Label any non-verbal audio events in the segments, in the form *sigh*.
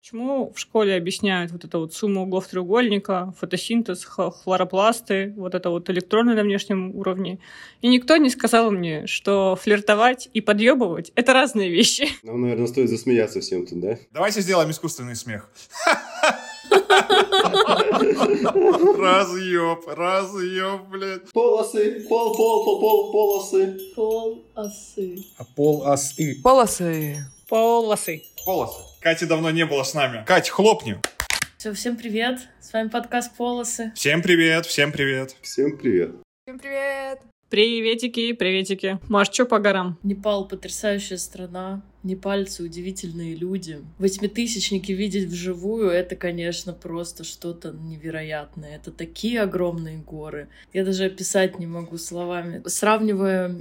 Почему в школе объясняют вот это вот сумма углов треугольника, фотосинтез, хлоропласты, вот это вот электроны на внешнем уровне. И никто не сказал мне, что флиртовать и подъебывать — это разные вещи. *laughs* Нам, наверное, стоит засмеяться всем тут, да? Давайте сделаем искусственный смех. *laughs* Разъеб, разъеб, блядь. Полосы, пол, пол, пол, пол, полосы. Полосы. А полосы. Полосы. Полосы. Полосы. Кати давно не было с нами. Кать, хлопни. Все, всем привет. С вами подкаст «Полосы». Всем привет, всем привет. Всем привет. Всем привет. Приветики, приветики. Маш, что по горам? Непал — потрясающая страна. Непальцы — удивительные люди. Восьмитысячники видеть вживую — это, конечно, просто что-то невероятное. Это такие огромные горы. Я даже описать не могу словами. Сравнивая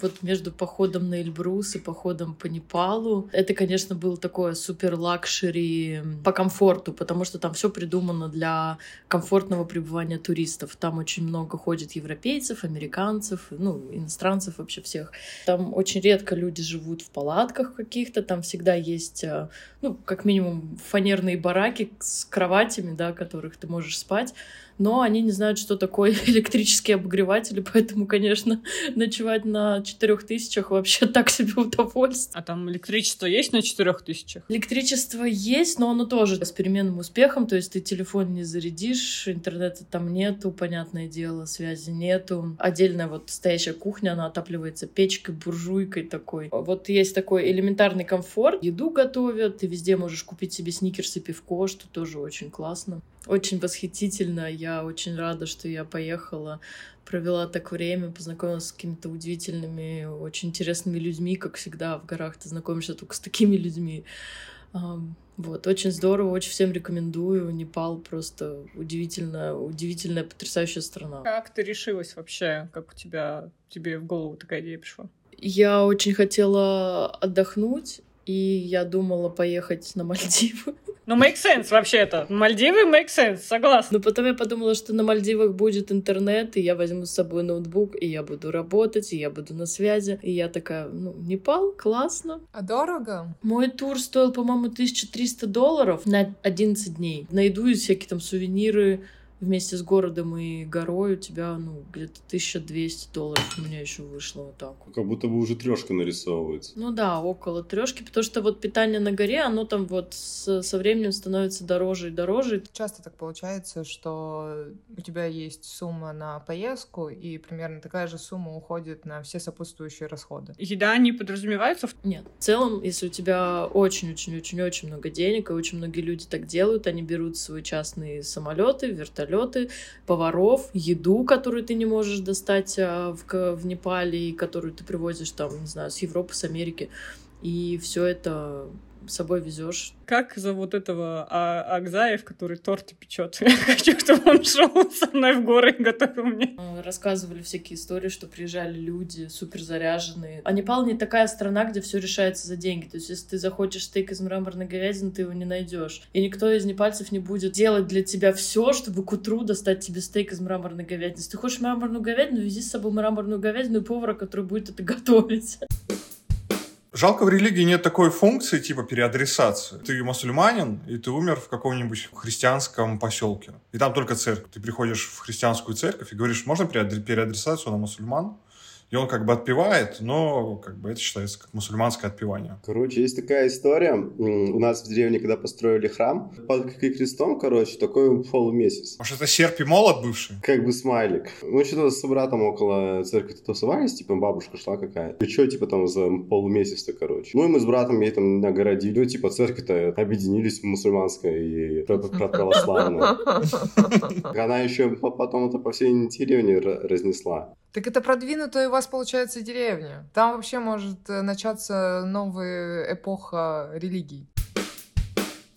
вот между походом на Эльбрус и походом по Непалу, это, конечно, был такое супер luxury по комфорту, потому что там все придумано для комфортного пребывания туристов. Там очень много ходит европейцев, американцев, ну, иностранцев вообще всех. Там очень редко люди живут в палатках каких-то, там всегда есть, э, ну, как минимум, фанерные бараки с кроватями, на которых ты можешь спать но они не знают, что такое *laughs* электрические обогреватели, поэтому, конечно, *laughs* ночевать на четырех тысячах вообще так себе удовольствие. А там электричество есть на четырех тысячах? Электричество есть, но оно тоже с переменным успехом, то есть ты телефон не зарядишь, интернета там нету, понятное дело, связи нету. Отдельная вот стоящая кухня, она отапливается печкой, буржуйкой такой. Вот есть такой элементарный комфорт, еду готовят, ты везде можешь купить себе сникерс и пивко, что тоже очень классно. Очень восхитительно. Я очень рада, что я поехала, провела так время, познакомилась с какими-то удивительными, очень интересными людьми. Как всегда, в горах ты знакомишься только с такими людьми. Вот, очень здорово, очень всем рекомендую. Непал просто удивительная, удивительная, потрясающая страна. Как ты решилась вообще? Как у тебя, тебе в голову такая идея пришла? Я очень хотела отдохнуть, и я думала поехать на Мальдивы. Ну, make sense вообще-то. Мальдивы make sense, согласна. Но потом я подумала, что на Мальдивах будет интернет, и я возьму с собой ноутбук, и я буду работать, и я буду на связи. И я такая, ну, Непал, классно. А дорого? Мой тур стоил, по-моему, 1300 долларов на 11 дней. На еду и всякие там сувениры, вместе с городом и горой у тебя, ну, где-то 1200 долларов у меня еще вышло вот так. Как будто бы уже трешка нарисовывается. Ну да, около трешки, потому что вот питание на горе, оно там вот с, со временем становится дороже и дороже. Часто так получается, что у тебя есть сумма на поездку, и примерно такая же сумма уходит на все сопутствующие расходы. Еда не подразумевается? В... Нет. В целом, если у тебя очень-очень-очень-очень много денег, и очень многие люди так делают, они берут свои частные самолеты, вертолеты, вертолеты, поваров, еду, которую ты не можешь достать а, в, в Непале, и которую ты привозишь там, не знаю, с Европы, с Америки. И все это с собой везешь. Как зовут этого а, Акзаев, который торты печет? *laughs* Я хочу, чтобы он шел со мной в горы и готовил мне. Рассказывали всякие истории, что приезжали люди супер заряженные. А Непал не такая страна, где все решается за деньги. То есть, если ты захочешь стейк из мраморной говядины, ты его не найдешь. И никто из непальцев не будет делать для тебя все, чтобы к утру достать тебе стейк из мраморной говядины. Если ты хочешь мраморную говядину, вези с собой мраморную говядину и повара, который будет это готовить. Жалко, в религии нет такой функции, типа переадресации. Ты мусульманин, и ты умер в каком-нибудь христианском поселке. И там только церковь. Ты приходишь в христианскую церковь и говоришь, можно переадресацию на мусульман? И он как бы отпевает, но как бы это считается как мусульманское отпевание. Короче, есть такая история. У нас в деревне, когда построили храм, под крестом, короче, такой полумесяц. Может, это серп и молот бывший? Как бы смайлик. Мы что-то с братом около церкви тусовались, типа бабушка шла какая-то. И что, типа, там за полумесяц-то, короче. Ну и мы с братом ей там нагородили. Ну, типа, церковь-то объединились в мусульманское и православное. *laughs* Она еще потом это по всей деревне разнесла. Так это продвинутая у вас, получается, деревня. Там вообще может э, начаться новая эпоха религий.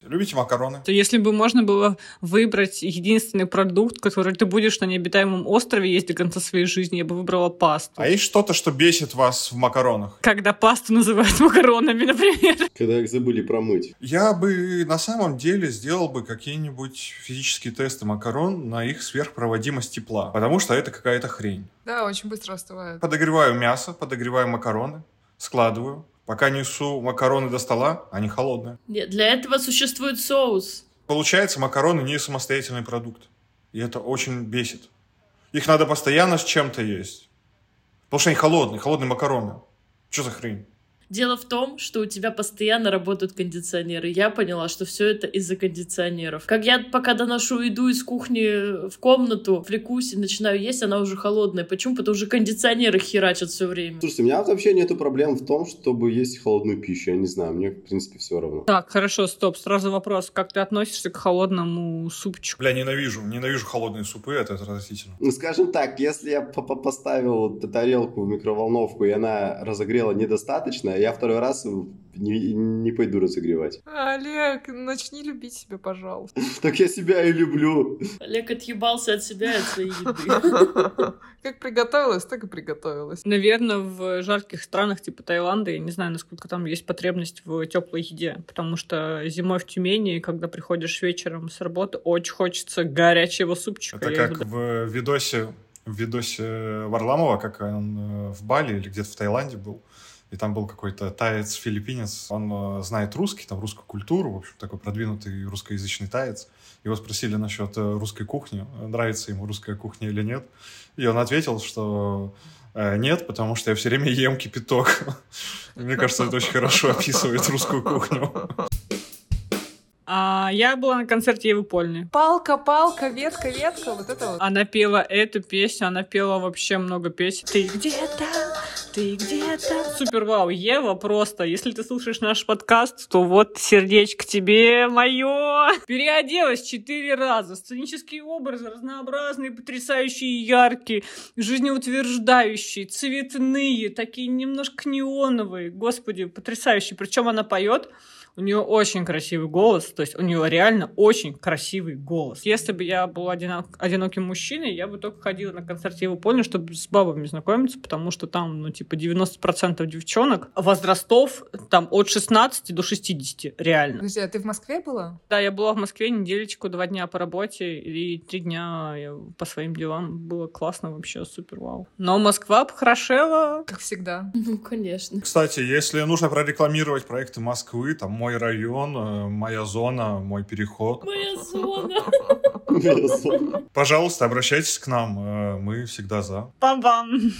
Любите макароны? То если бы можно было выбрать единственный продукт, который ты будешь на необитаемом острове есть до конца своей жизни, я бы выбрала пасту. А есть что-то, что бесит вас в макаронах? Когда пасту называют *laughs* макаронами, например. Когда их забыли промыть. Я бы на самом деле сделал бы какие-нибудь физические тесты макарон на их сверхпроводимость тепла, потому что это какая-то хрень. Да, очень быстро остывает. Подогреваю мясо, подогреваю макароны, складываю, Пока несу макароны до стола, они холодные. Нет, для этого существует соус. Получается, макароны не самостоятельный продукт. И это очень бесит. Их надо постоянно с чем-то есть. Потому что они холодные, холодные макароны. Что за хрень? Дело в том, что у тебя постоянно работают кондиционеры. Я поняла, что все это из-за кондиционеров. Как я пока доношу еду из кухни в комнату, влекусь и начинаю есть, она уже холодная. Почему? Потому что кондиционеры херачат все время. Слушайте, у меня вообще нету проблем в том, чтобы есть холодную пищу. Я не знаю, мне, в принципе, все равно. Так, хорошо, стоп. Сразу вопрос. Как ты относишься к холодному супчику? Бля, ненавижу. Ненавижу холодные супы, это отвратительно. Ну, скажем так, если я поставил тарелку в микроволновку, и она разогрела недостаточно, я второй раз не, не пойду разогревать. Олег, начни любить себя, пожалуйста. *laughs* Так я себя и люблю. Олег отъебался от себя и от своей еды. *laughs* Как приготовилась, так и приготовилась. Наверное, в жарких странах типа Таиланда, я не знаю, насколько там есть потребность в теплой еде, потому что зимой в Тюмени, когда приходишь вечером с работы, очень хочется горячего супчика. Это как в видосе в видосе Варламова, как он э, в Бали или где-то в Таиланде был, и там был какой-то таец, филиппинец, он э, знает русский, там русскую культуру, в общем, такой продвинутый русскоязычный таец. Его спросили насчет э, русской кухни, нравится ему русская кухня или нет. И он ответил, что э, нет, потому что я все время ем кипяток. *laughs* Мне кажется, это очень хорошо описывает русскую кухню. *laughs* А я была на концерте Евы Польны. Палка, палка, ветка, ветка, вот это вот. Она пела эту песню, она пела вообще много песен. Ты где-то, ты где-то. Супер вау, Ева просто. Если ты слушаешь наш подкаст, то вот сердечко тебе мое. Переоделась четыре раза. Сценические образы разнообразные, потрясающие, яркие, жизнеутверждающие, цветные, такие немножко неоновые. Господи, потрясающие. Причем она поет у нее очень красивый голос, то есть у нее реально очень красивый голос. Если бы я был одинок, одиноким мужчиной, я бы только ходила на концерт его понял, чтобы с бабами знакомиться, потому что там, ну, типа, 90% девчонок, возрастов там от 16 до 60, реально. Подожди, а ты в Москве была? Да, я была в Москве неделечку, два дня по работе, и три дня я по своим делам. Было классно вообще, супер вау. Но Москва похорошела. Как всегда. Ну, конечно. Кстати, если нужно прорекламировать проекты Москвы, там, мой район, э, моя зона, мой переход. Моя зона. Пожалуйста, обращайтесь к нам, э, мы всегда за. Пам-пам.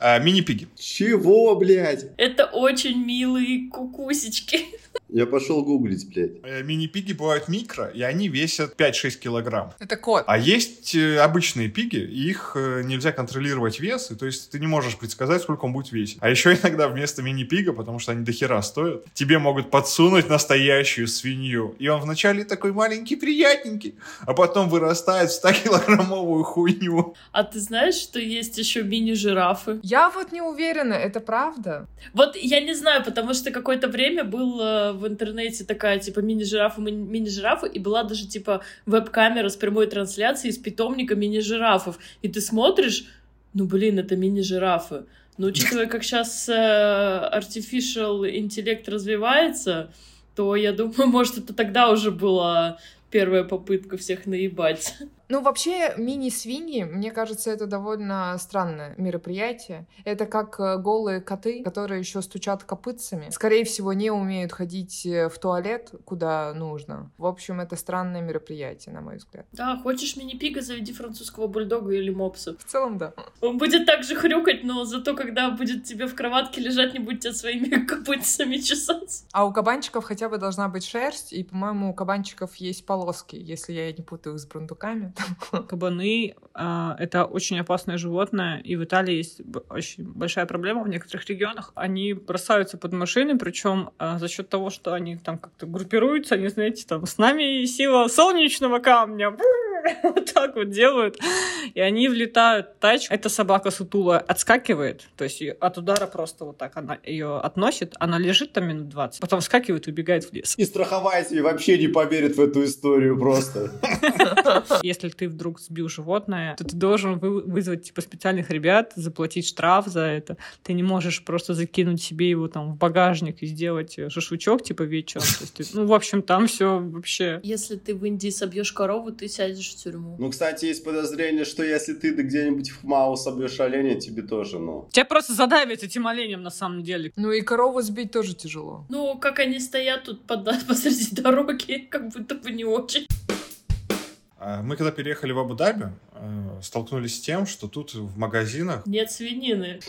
А, мини-пиги. Чего, блядь? Это очень милые кукусечки. Я пошел гуглить, блядь. Э, мини-пиги бывают микро, и они весят 5-6 килограмм. Это кот. А есть э, обычные пиги, и их э, нельзя контролировать вес, и то есть ты не можешь предсказать, сколько он будет весить. А еще иногда вместо мини-пига, потому что они дохера стоят, тебе могут подсунуть настоящую свинью. И он вначале такой маленький, приятненький, а потом вырастает в 100-килограммовую хуйню. А ты знаешь, что есть еще мини-жирафы? Я вот не уверена, это правда? Вот я не знаю, потому что какое-то время был в интернете такая, типа, мини-жирафа, мини-жирафа, и была даже, типа, веб-камера с прямой трансляцией из питомника мини-жирафов. И ты смотришь, ну, блин, это мини-жирафы. Но учитывая, как сейчас э, artificial интеллект развивается, то я думаю, *laughs* может, это тогда уже была первая попытка всех наебать. Ну, вообще, мини-свиньи, мне кажется, это довольно странное мероприятие. Это как э, голые коты, которые еще стучат копытцами. Скорее всего, не умеют ходить э, в туалет, куда нужно. В общем, это странное мероприятие, на мой взгляд. Да, хочешь мини-пига, заведи французского бульдога или мопса. В целом, да. Он будет так же хрюкать, но зато, когда будет тебе в кроватке лежать, не будет тебя своими *laughs* копытцами чесать. А у кабанчиков хотя бы должна быть шерсть, и, по-моему, у кабанчиков есть полоски, если я не путаю их с брундуками. Кабаны э, это очень опасное животное, и в Италии есть очень большая проблема в некоторых регионах. Они бросаются под машины, причем э, за счет того, что они там как-то группируются, они, знаете, там с нами сила солнечного камня. *laughs* Вот так вот делают. И они влетают в тачку. Эта собака сутула отскакивает, то есть от удара просто вот так она ее относит, она лежит там минут 20, потом вскакивает и убегает в лес. И страховая тебе вообще не поверит в эту историю просто. *laughs* Если ты вдруг сбил животное, то ты должен вы вызвать типа специальных ребят, заплатить штраф за это. Ты не можешь просто закинуть себе его там в багажник и сделать шашлычок типа вечером. То есть, ты, ну, в общем, там все вообще. Если ты в Индии собьешь корову, ты сядешь тюрьму. Ну, кстати, есть подозрение, что если ты где-нибудь в Мау собьешь оленя, тебе тоже, ну... Тебя просто задавят этим оленем на самом деле. Ну и корову сбить тоже тяжело. Ну, как они стоят тут под- *laughs* посреди дороги, как будто бы не очень. А Мы когда переехали в Абу-Даби, э, столкнулись с тем, что тут в магазинах Нет свинины.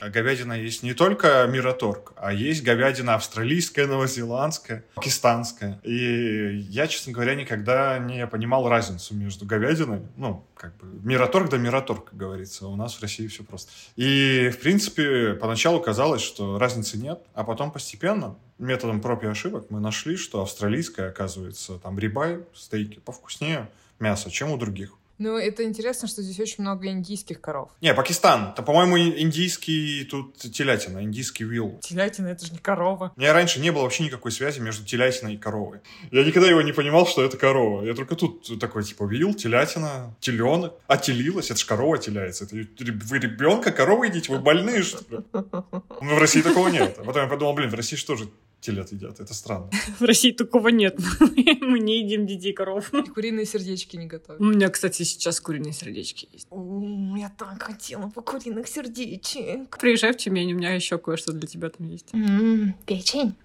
говядина есть не только Мираторг, а есть говядина австралийская, новозеландская, пакистанская. И я, честно говоря, никогда не понимал разницу между говядиной, ну, как бы, Мираторг да Мираторг, как говорится. У нас в России все просто. И, в принципе, поначалу казалось, что разницы нет, а потом постепенно методом проб и ошибок мы нашли, что австралийская, оказывается, там рибай, стейки повкуснее мяса, чем у других. Ну, это интересно, что здесь очень много индийских коров. Не, Пакистан. Это, по-моему, ин- индийский тут телятина, индийский вилл. Телятина — это же не корова. У меня раньше не было вообще никакой связи между телятиной и коровой. Я никогда его не понимал, что это корова. Я только тут такой, типа, вил, телятина, теленок. А телилась, это ж корова теляется. Это вы ребенка коровы едите? Вы больные, что ли? Ну, в России такого нет. А потом я подумал, блин, в России что же телят едят? Это странно. *laughs* В России такого нет. *laughs* Мы не едим детей коров. И куриные сердечки не готовят. У меня, кстати, сейчас куриные сердечки есть. Я так хотела по куриных сердечек. Приезжай в Тюмень, у меня еще кое-что для тебя там есть. Печень. *laughs*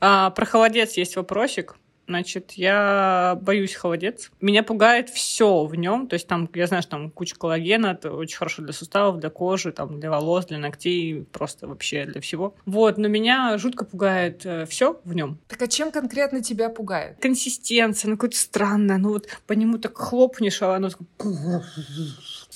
А, про холодец есть вопросик. Значит, я боюсь холодец. Меня пугает все в нем. То есть там, я знаю, что там куча коллагена, это очень хорошо для суставов, для кожи, там, для волос, для ногтей, просто вообще для всего. Вот, но меня жутко пугает все в нем. Так а чем конкретно тебя пугает? Консистенция, ну какое-то странное. Ну вот по нему так хлопнешь, а оно такое...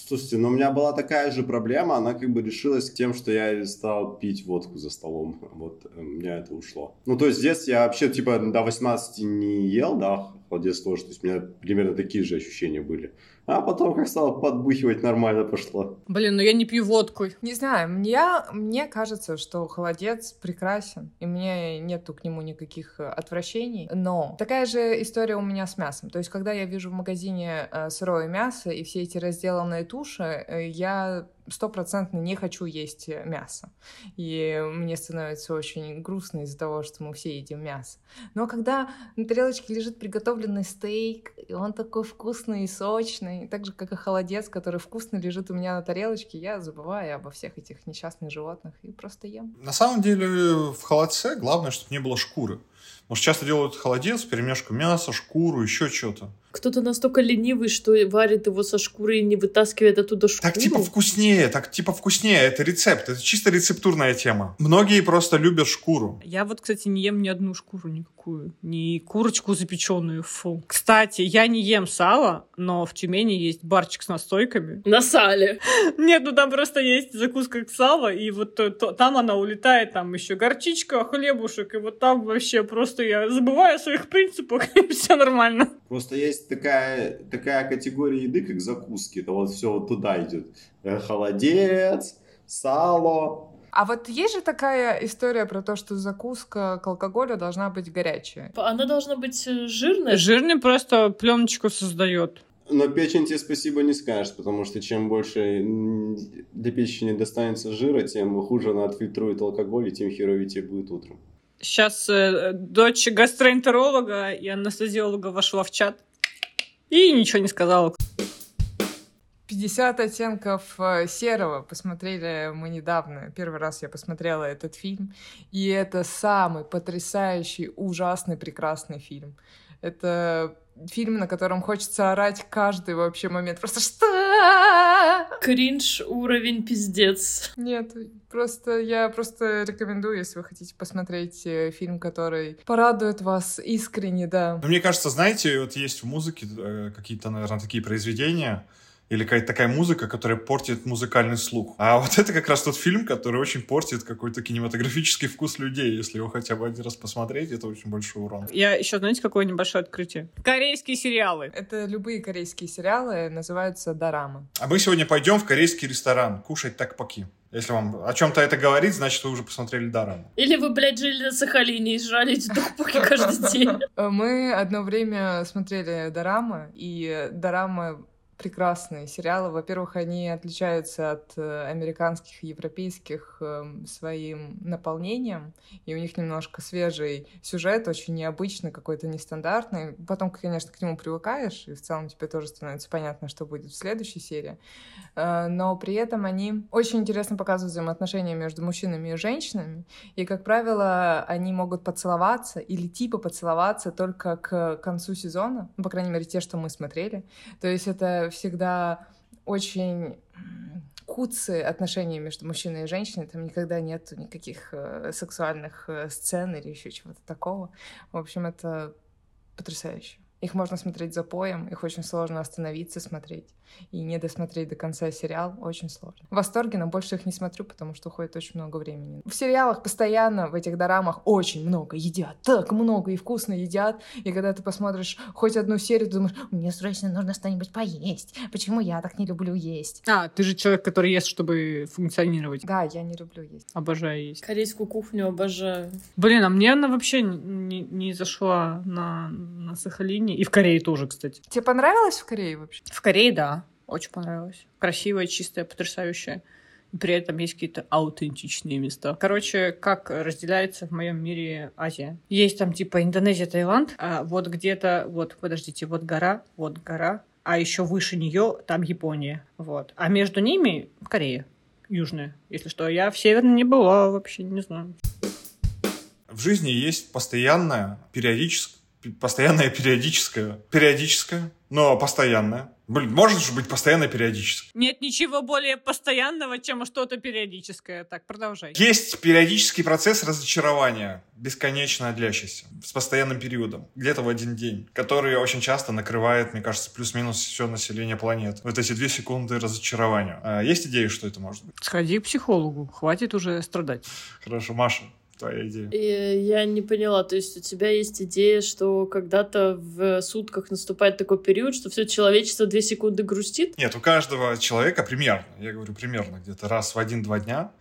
Слушайте, ну у меня была такая же проблема, она как бы решилась тем, что я стал пить водку за столом. Вот э, у меня это ушло. Ну, то есть здесь я вообще типа до 18 не ел, да, холодец тоже. То есть у меня примерно такие же ощущения были. А потом как стало подбухивать, нормально пошло. Блин, ну я не пью водку. Не знаю, мне, мне кажется, что холодец прекрасен, и мне нету к нему никаких э, отвращений. Но такая же история у меня с мясом. То есть, когда я вижу в магазине э, сырое мясо и все эти разделанные туши, э, я стопроцентно не хочу есть мясо. И мне становится очень грустно из-за того, что мы все едим мясо. Но когда на тарелочке лежит приготовленный стейк, и он такой вкусный и сочный, так же, как и холодец, который вкусно лежит у меня на тарелочке, я забываю обо всех этих несчастных животных и просто ем. На самом деле в холодце главное, чтобы не было шкуры. Потому что часто делают холодец, перемешку мяса, шкуру, еще что-то. Кто-то настолько ленивый, что варит его со шкуры и не вытаскивает оттуда шкуру. Так типа вкуснее, так типа вкуснее. Это рецепт, это чисто рецептурная тема. Многие просто любят шкуру. Я вот, кстати, не ем ни одну шкуру никакую. Ни курочку запеченную, фу. Кстати, я не ем сало, но в Тюмени есть барчик с настойками. На сале. *laughs* Нет, ну там просто есть закуска к сало, и вот то- то- там она улетает, там еще горчичка, хлебушек, и вот там вообще просто я забываю о своих принципах, *laughs* и все нормально. Просто есть такая, такая категория еды, как закуски. Это вот все вот туда идет. Э, Холодец, сало. А вот есть же такая история про то, что закуска к алкоголю должна быть горячая. Она должна быть э, жирная. Жирный просто пленочку создает. Но печень тебе спасибо не скажешь, потому что чем больше для печени достанется жира, тем хуже она отфильтрует алкоголь, и тем херовее тебе будет утром. Сейчас э, дочь гастроэнтеролога и анестезиолога вошла в чат и ничего не сказала. 50 оттенков э, серого посмотрели мы недавно. Первый раз я посмотрела этот фильм. И это самый потрясающий, ужасный, прекрасный фильм. Это фильм, на котором хочется орать каждый вообще момент. Просто что? *laughs* Кринж уровень пиздец. Нет, просто я просто рекомендую, если вы хотите посмотреть э, фильм, который порадует вас искренне, да. Но мне кажется, знаете, вот есть в музыке э, какие-то, наверное, такие произведения, или какая-то такая музыка, которая портит музыкальный слух. А вот это как раз тот фильм, который очень портит какой-то кинематографический вкус людей. Если его хотя бы один раз посмотреть, это очень большой урон. Я еще, знаете, какое небольшое открытие? Корейские сериалы. Это любые корейские сериалы, называются дорамы. А мы сегодня пойдем в корейский ресторан кушать такпаки. Если вам о чем-то это говорит, значит, вы уже посмотрели Дараму. Или вы, блядь, жили на Сахалине и жрали эти токпоки каждый день. Мы одно время смотрели дорамы, и дорама прекрасные сериалы. Во-первых, они отличаются от э, американских и европейских э, своим наполнением, и у них немножко свежий сюжет, очень необычный, какой-то нестандартный. Потом, конечно, к нему привыкаешь, и в целом тебе тоже становится понятно, что будет в следующей серии. Э, но при этом они очень интересно показывают взаимоотношения между мужчинами и женщинами, и, как правило, они могут поцеловаться или типа поцеловаться только к концу сезона, ну, по крайней мере, те, что мы смотрели. То есть это всегда очень куцы отношения между мужчиной и женщиной, там никогда нет никаких э, сексуальных э, сцен или еще чего-то такого. В общем, это потрясающе. Их можно смотреть за поем, их очень сложно остановиться смотреть и не досмотреть до конца сериал очень сложно. В восторге, но больше их не смотрю, потому что уходит очень много времени. В сериалах постоянно, в этих дорамах очень много едят, так много и вкусно едят, и когда ты посмотришь хоть одну серию, ты думаешь, мне срочно нужно что-нибудь поесть, почему я так не люблю есть? А, ты же человек, который ест, чтобы функционировать. Да, я не люблю есть. Обожаю есть. Корейскую кухню обожаю. Блин, а мне она вообще не, не зашла на, на Сахалине, и в Корее тоже, кстати. Тебе понравилось в Корее вообще? В Корее, да. Очень понравилось. Красивая, чистая, потрясающая. И при этом есть какие-то аутентичные места. Короче, как разделяется в моем мире Азия. Есть там типа Индонезия, Таиланд, а вот где-то, вот, подождите, вот гора, вот гора, а еще выше нее там Япония. Вот. А между ними Корея южная. Если что, я в Северной не была вообще, не знаю. В жизни есть постоянная, периодическая, постоянная периодическая, периодическая, но постоянная Блин, может же быть постоянно периодически. Нет ничего более постоянного, чем что-то периодическое. Так, продолжай. Есть периодический процесс разочарования, бесконечно длящийся, с постоянным периодом, где-то в один день, который очень часто накрывает, мне кажется, плюс-минус все население планеты. Вот эти две секунды разочарования. А есть идеи, что это может быть? Сходи к психологу, хватит уже страдать. Хорошо, Маша, твоя идея? И я не поняла, то есть у тебя есть идея, что когда-то в сутках наступает такой период, что все человечество две секунды грустит? Нет, у каждого человека примерно, я говорю примерно, где-то раз в один-два дня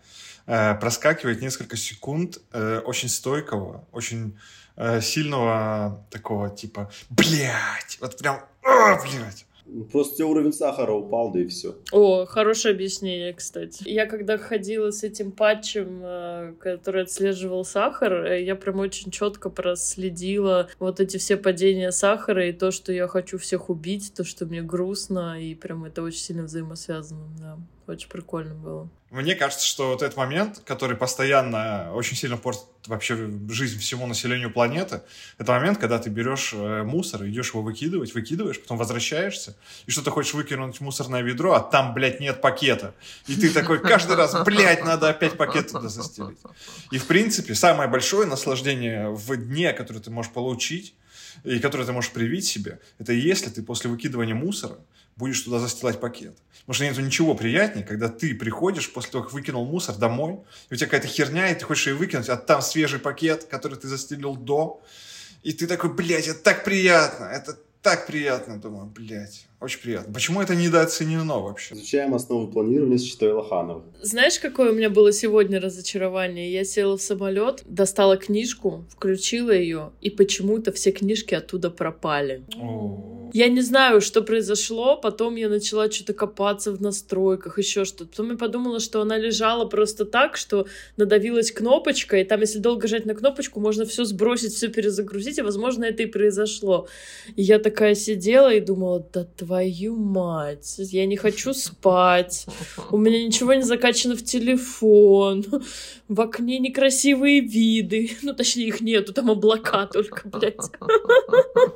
э, проскакивает несколько секунд э, очень стойкого, очень э, сильного такого типа, блядь, вот прям, о, блядь, Просто уровень сахара упал, да и все. О, хорошее объяснение, кстати. Я когда ходила с этим патчем, э, который отслеживал сахар, э, я прям очень четко проследила вот эти все падения сахара и то, что я хочу всех убить, то, что мне грустно, и прям это очень сильно взаимосвязано, да. Очень прикольно было. Мне кажется, что вот этот момент, который постоянно очень сильно портит вообще жизнь всему населению планеты, это момент, когда ты берешь э, мусор, идешь его выкидывать, выкидываешь, потом возвращаешься, и что ты хочешь выкинуть мусорное ведро, а там, блядь, нет пакета. И ты такой каждый раз, блядь, надо опять пакет туда застелить. И, в принципе, самое большое наслаждение в дне, которое ты можешь получить, и которое ты можешь привить себе, это если ты после выкидывания мусора будешь туда застилать пакет. Потому что нету ничего приятнее, когда ты приходишь после того, как выкинул мусор домой, и у тебя какая-то херня, и ты хочешь ее выкинуть, а там свежий пакет, который ты застелил до, и ты такой, блядь, это так приятно, это так приятно, думаю, блядь. Очень приятно. Почему это недооценено вообще? Изучаем основы планирования с Читой Лохановой. Знаешь, какое у меня было сегодня разочарование? Я села в самолет, достала книжку, включила ее, и почему-то все книжки оттуда пропали. Я не знаю, что произошло. Потом я начала что-то копаться в настройках, еще что-то. Потом я подумала, что она лежала просто так, что надавилась кнопочка, и там, если долго жать на кнопочку, можно все сбросить, все перезагрузить, и, возможно, это и произошло. И я такая сидела и думала, да твою мать, я не хочу спать, у меня ничего не закачано в телефон, в окне некрасивые виды, ну, точнее, их нету, там облака только, блядь.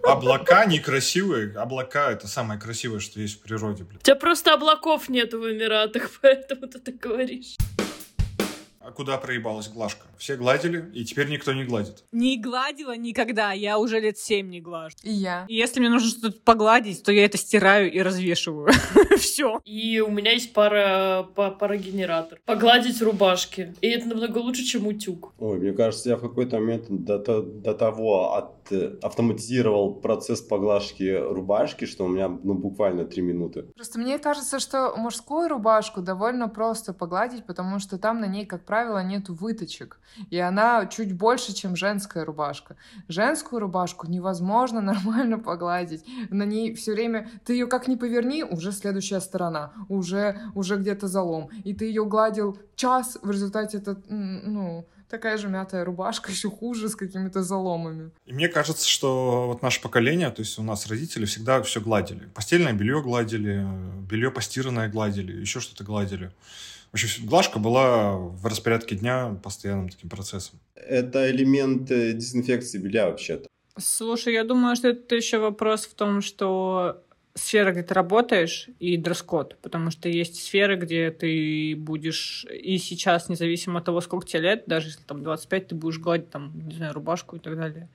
Облака некрасивые. Облака — это самое красивое, что есть в природе, блядь. У тебя просто облаков нету в Эмиратах, *laughs* поэтому ты так говоришь. А куда проебалась Глашка? Все гладили, и теперь никто не гладит. Не гладила никогда, я уже лет семь не глажу. И я. И если мне нужно что-то погладить, то я это стираю и развешиваю. *laughs* Все. И у меня есть пара, па- парогенератор. Погладить рубашки. И это намного лучше, чем утюг. Ой, мне кажется, я в какой-то момент до, до того от, автоматизировал процесс поглажки рубашки, что у меня ну, буквально три минуты. Просто мне кажется, что мужскую рубашку довольно просто погладить, потому что там на ней, как правило, нету выточек. И она чуть больше, чем женская рубашка. Женскую рубашку невозможно *laughs* нормально погладить. На ней все время... Ты ее как ни поверни, уже следующая сторона. Уже, уже где-то залом. И ты ее гладил час, в результате это, ну, такая же мятая рубашка, *laughs* еще хуже, с какими-то заломами. И мне кажется, что вот наше поколение, то есть у нас родители всегда все гладили. Постельное белье гладили, белье постиранное гладили, еще что-то гладили. В общем, глажка была в распорядке дня постоянным таким процессом. Это элемент э, дезинфекции белья вообще-то. Слушай, я думаю, что это еще вопрос в том, что сфера, где ты работаешь, и дресс-код, потому что есть сферы, где ты будешь и сейчас, независимо от того, сколько тебе лет, даже если там 25, ты будешь гладить там, не знаю, рубашку и так далее.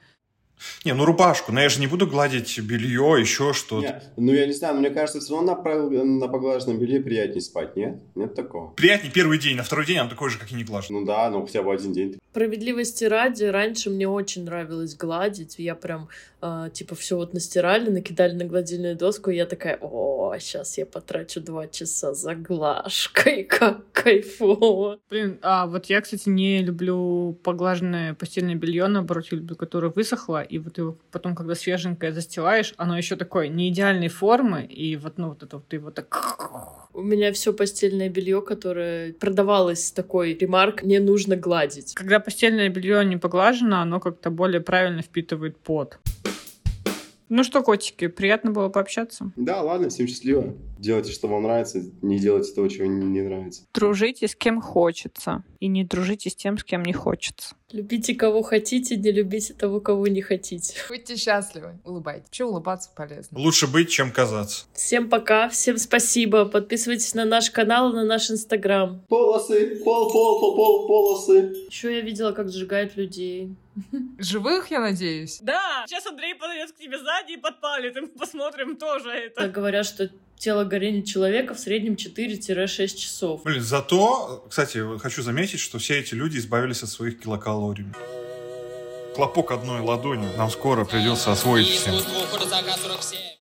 Не, ну рубашку, но я же не буду гладить белье, еще что-то. Ну я не знаю, мне кажется, все равно на, на поглаженном белье приятнее спать, нет? Нет такого? Приятнее первый день, на второй день он такой же, как и не глажен. Ну да, ну хотя бы один день. Справедливости ради, раньше мне очень нравилось гладить, я прям, э, типа, все вот настирали, накидали на гладильную доску, и я такая, о, сейчас я потрачу два часа за глажкой, *laughs* как кайфово. Блин, а вот я, кстати, не люблю поглаженное постельное белье, наоборот, я люблю, которое высохло, и вот его потом, когда свеженькое застилаешь, оно еще такое не идеальной формы, и вот, ну, вот это вот ты вот так... У меня все постельное белье, которое продавалось такой ремарк, не нужно гладить. Когда постельное белье не поглажено, оно как-то более правильно впитывает пот. Ну что, котики, приятно было пообщаться. Да, ладно, всем счастливо. Делайте, что вам нравится, не делайте того, чего не, не нравится. Дружите с кем хочется, и не дружите с тем, с кем не хочется. Любите кого хотите, не любите того, кого не хотите. Будьте счастливы, улыбайтесь. Вообще улыбаться полезно. Лучше быть, чем казаться. Всем пока, всем спасибо. Подписывайтесь на наш канал, на наш инстаграм. Полосы, пол, пол, пол, пол, полосы. Еще я видела, как сжигают людей. Живых, я надеюсь? Да! Сейчас Андрей подойдет к тебе сзади и подпалит, и мы посмотрим тоже это. Так говорят, что тело горения человека в среднем 4-6 часов. Блин, зато, кстати, хочу заметить, что все эти люди избавились от своих килокалорий. Хлопок одной ладонью нам скоро придется освоить всем.